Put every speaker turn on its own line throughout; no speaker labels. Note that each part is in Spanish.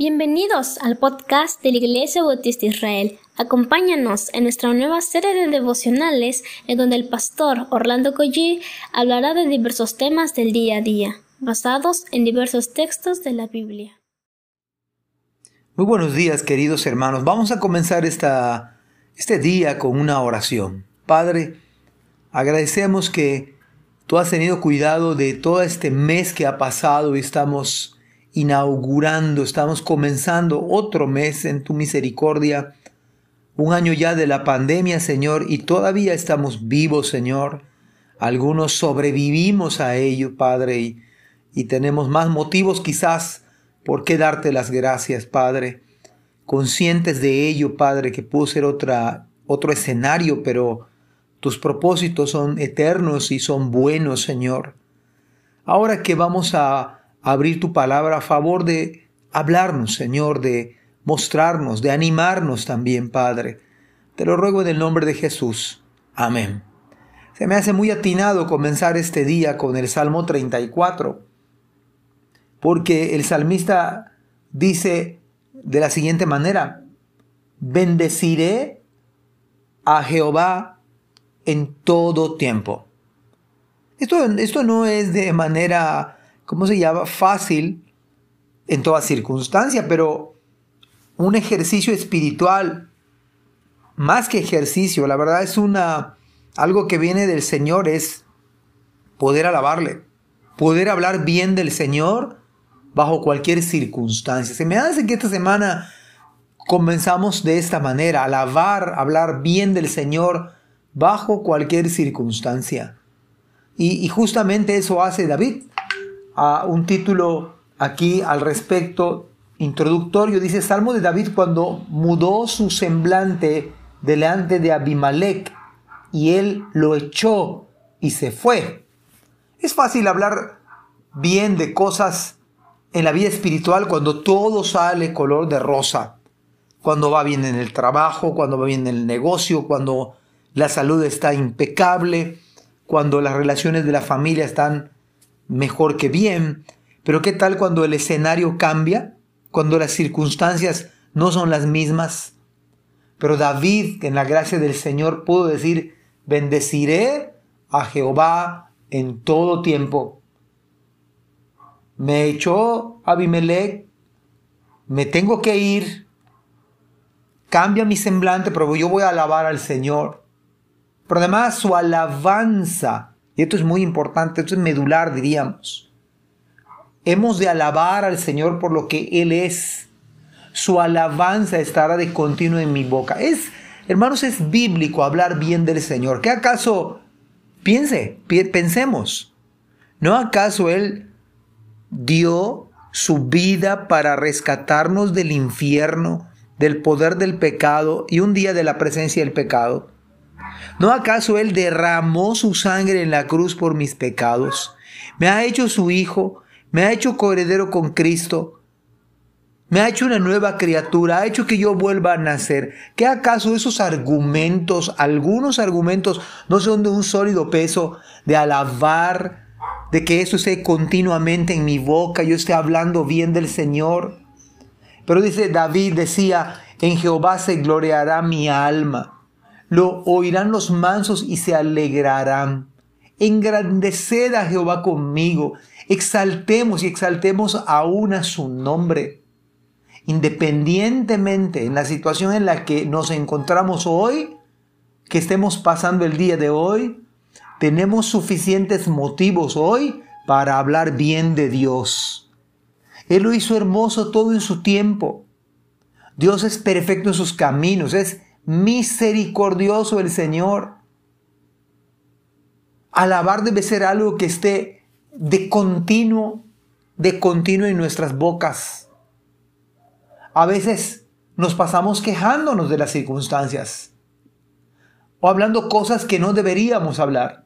Bienvenidos al podcast de la Iglesia Bautista Israel. Acompáñanos en nuestra nueva serie de devocionales en donde el pastor Orlando Collie hablará de diversos temas del día a día, basados en diversos textos de la Biblia.
Muy buenos días, queridos hermanos. Vamos a comenzar esta, este día con una oración. Padre, agradecemos que tú has tenido cuidado de todo este mes que ha pasado y estamos inaugurando, estamos comenzando otro mes en tu misericordia, un año ya de la pandemia, Señor, y todavía estamos vivos, Señor. Algunos sobrevivimos a ello, Padre, y, y tenemos más motivos quizás por qué darte las gracias, Padre. Conscientes de ello, Padre, que pudo ser otra, otro escenario, pero tus propósitos son eternos y son buenos, Señor. Ahora que vamos a abrir tu palabra a favor de hablarnos, Señor, de mostrarnos, de animarnos también, Padre. Te lo ruego en el nombre de Jesús. Amén. Se me hace muy atinado comenzar este día con el Salmo 34, porque el salmista dice de la siguiente manera, bendeciré a Jehová en todo tiempo. Esto, esto no es de manera ¿cómo se llama? Fácil en toda circunstancia, pero un ejercicio espiritual, más que ejercicio, la verdad es una, algo que viene del Señor, es poder alabarle, poder hablar bien del Señor bajo cualquier circunstancia. Se me hace que esta semana comenzamos de esta manera, alabar, hablar bien del Señor bajo cualquier circunstancia. Y, y justamente eso hace David un título aquí al respecto introductorio. Dice Salmo de David cuando mudó su semblante delante de Abimelech y él lo echó y se fue. Es fácil hablar bien de cosas en la vida espiritual cuando todo sale color de rosa. Cuando va bien en el trabajo, cuando va bien en el negocio, cuando la salud está impecable, cuando las relaciones de la familia están mejor que bien, pero ¿qué tal cuando el escenario cambia? Cuando las circunstancias no son las mismas. Pero David, en la gracia del Señor, pudo decir, bendeciré a Jehová en todo tiempo. Me echó Abimelech, me tengo que ir, cambia mi semblante, pero yo voy a alabar al Señor. Pero además su alabanza y esto es muy importante, esto es medular, diríamos. Hemos de alabar al Señor por lo que Él es. Su alabanza estará de continuo en mi boca. Es, hermanos, es bíblico hablar bien del Señor. ¿Qué acaso, piense, pensemos, ¿no acaso Él dio su vida para rescatarnos del infierno, del poder del pecado y un día de la presencia del pecado? ¿No acaso Él derramó su sangre en la cruz por mis pecados? Me ha hecho su Hijo, me ha hecho coheredero con Cristo, me ha hecho una nueva criatura, ha hecho que yo vuelva a nacer. ¿Qué acaso esos argumentos, algunos argumentos, no son de un sólido peso de alabar, de que eso esté continuamente en mi boca, yo esté hablando bien del Señor? Pero dice David, decía, en Jehová se gloriará mi alma. Lo oirán los mansos y se alegrarán. Engrandeced a Jehová conmigo. Exaltemos y exaltemos aún a su nombre. Independientemente en la situación en la que nos encontramos hoy, que estemos pasando el día de hoy, tenemos suficientes motivos hoy para hablar bien de Dios. Él lo hizo hermoso todo en su tiempo. Dios es perfecto en sus caminos, es misericordioso el Señor. Alabar debe ser algo que esté de continuo, de continuo en nuestras bocas. A veces nos pasamos quejándonos de las circunstancias o hablando cosas que no deberíamos hablar.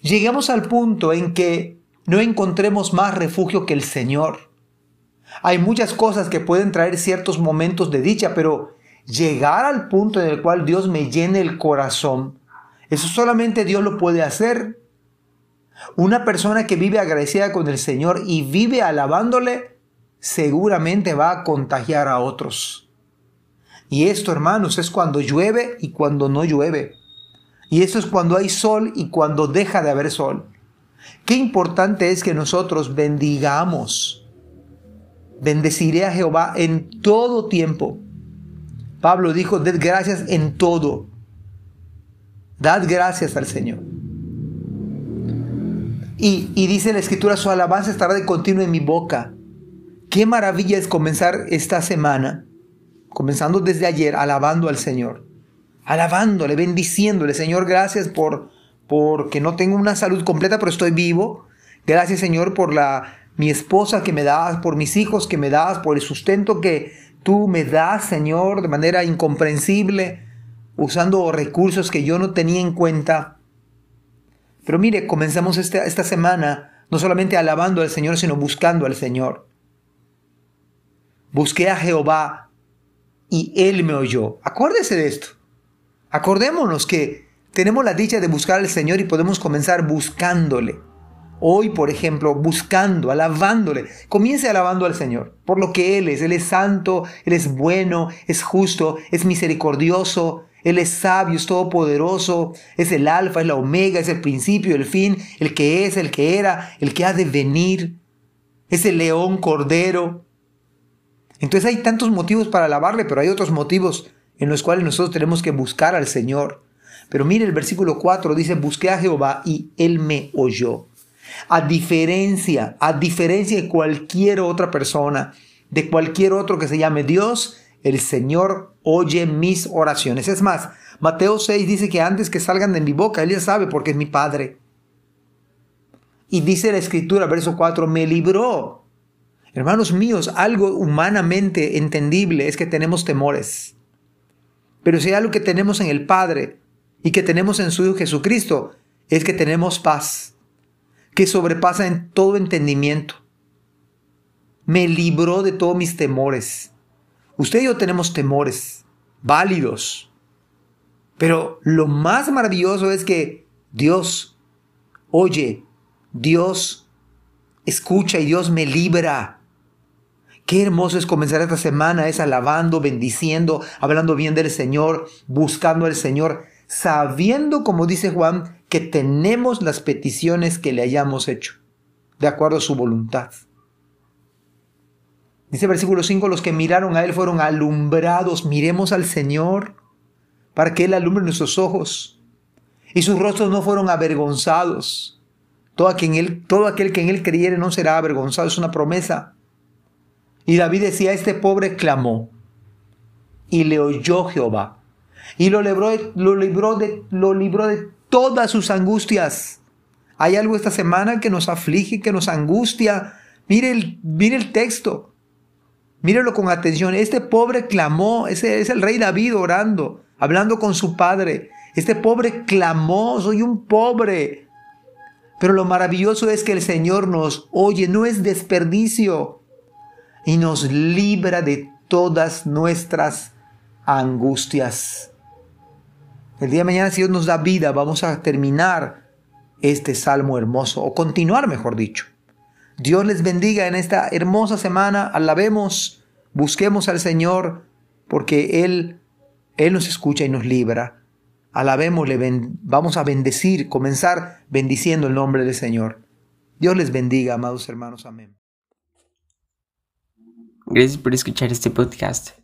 Lleguemos al punto en que no encontremos más refugio que el Señor. Hay muchas cosas que pueden traer ciertos momentos de dicha, pero llegar al punto en el cual Dios me llene el corazón, eso solamente Dios lo puede hacer. Una persona que vive agradecida con el Señor y vive alabándole, seguramente va a contagiar a otros. Y esto, hermanos, es cuando llueve y cuando no llueve. Y eso es cuando hay sol y cuando deja de haber sol. Qué importante es que nosotros bendigamos. Bendeciré a Jehová en todo tiempo. Pablo dijo, ded gracias en todo. Dad gracias al Señor. Y, y, dice la escritura, su alabanza estará de continuo en mi boca. Qué maravilla es comenzar esta semana, comenzando desde ayer, alabando al Señor alabándole, bendiciéndole. Señor, gracias por porque no tengo una salud completa, pero estoy vivo. Gracias, Señor, por la mi esposa que me das, por mis hijos que me das, por el sustento que tú me das, Señor, de manera incomprensible, usando recursos que yo no tenía en cuenta. Pero mire, comenzamos esta, esta semana no solamente alabando al Señor, sino buscando al Señor. Busqué a Jehová y Él me oyó. Acuérdese de esto. Acordémonos que tenemos la dicha de buscar al Señor y podemos comenzar buscándole. Hoy, por ejemplo, buscando, alabándole. Comience alabando al Señor por lo que Él es. Él es santo, Él es bueno, es justo, es misericordioso, Él es sabio, es todopoderoso, es el alfa, es la omega, es el principio, el fin, el que es, el que era, el que ha de venir. Es el león cordero. Entonces hay tantos motivos para alabarle, pero hay otros motivos en los cuales nosotros tenemos que buscar al Señor. Pero mire el versículo 4 dice, busqué a Jehová y él me oyó. A diferencia, a diferencia de cualquier otra persona, de cualquier otro que se llame Dios, el Señor oye mis oraciones. Es más, Mateo 6 dice que antes que salgan de mi boca, Él ya sabe porque es mi Padre. Y dice la Escritura, verso 4, me libró. Hermanos míos, algo humanamente entendible es que tenemos temores. Pero si hay algo que tenemos en el Padre y que tenemos en su Hijo Jesucristo, es que tenemos paz, que sobrepasa en todo entendimiento. Me libró de todos mis temores. Usted y yo tenemos temores válidos. Pero lo más maravilloso es que Dios oye, Dios escucha y Dios me libra. Qué hermoso es comenzar esta semana, es alabando, bendiciendo, hablando bien del Señor, buscando al Señor, sabiendo, como dice Juan, que tenemos las peticiones que le hayamos hecho, de acuerdo a su voluntad. Dice versículo 5, los que miraron a Él fueron alumbrados. Miremos al Señor para que Él alumbre nuestros ojos. Y sus rostros no fueron avergonzados. Todo, quien todo aquel que en Él creyere no será avergonzado. Es una promesa. Y David decía, este pobre clamó y le oyó Jehová. Y lo libró, lo libró, de, lo libró de todas sus angustias. Hay algo esta semana que nos aflige, que nos angustia. Mire el, mire el texto. Mírelo con atención. Este pobre clamó, ese es el rey David orando, hablando con su padre. Este pobre clamó, soy un pobre. Pero lo maravilloso es que el Señor nos oye, no es desperdicio y nos libra de todas nuestras angustias. El día de mañana, si Dios nos da vida, vamos a terminar este salmo hermoso, o continuar, mejor dicho. Dios les bendiga en esta hermosa semana, alabemos, busquemos al Señor, porque Él, Él nos escucha y nos libra. Alabémosle, vamos a bendecir, comenzar bendiciendo el nombre del Señor. Dios les bendiga, amados hermanos. Amén.
Gracias por escuchar este podcast.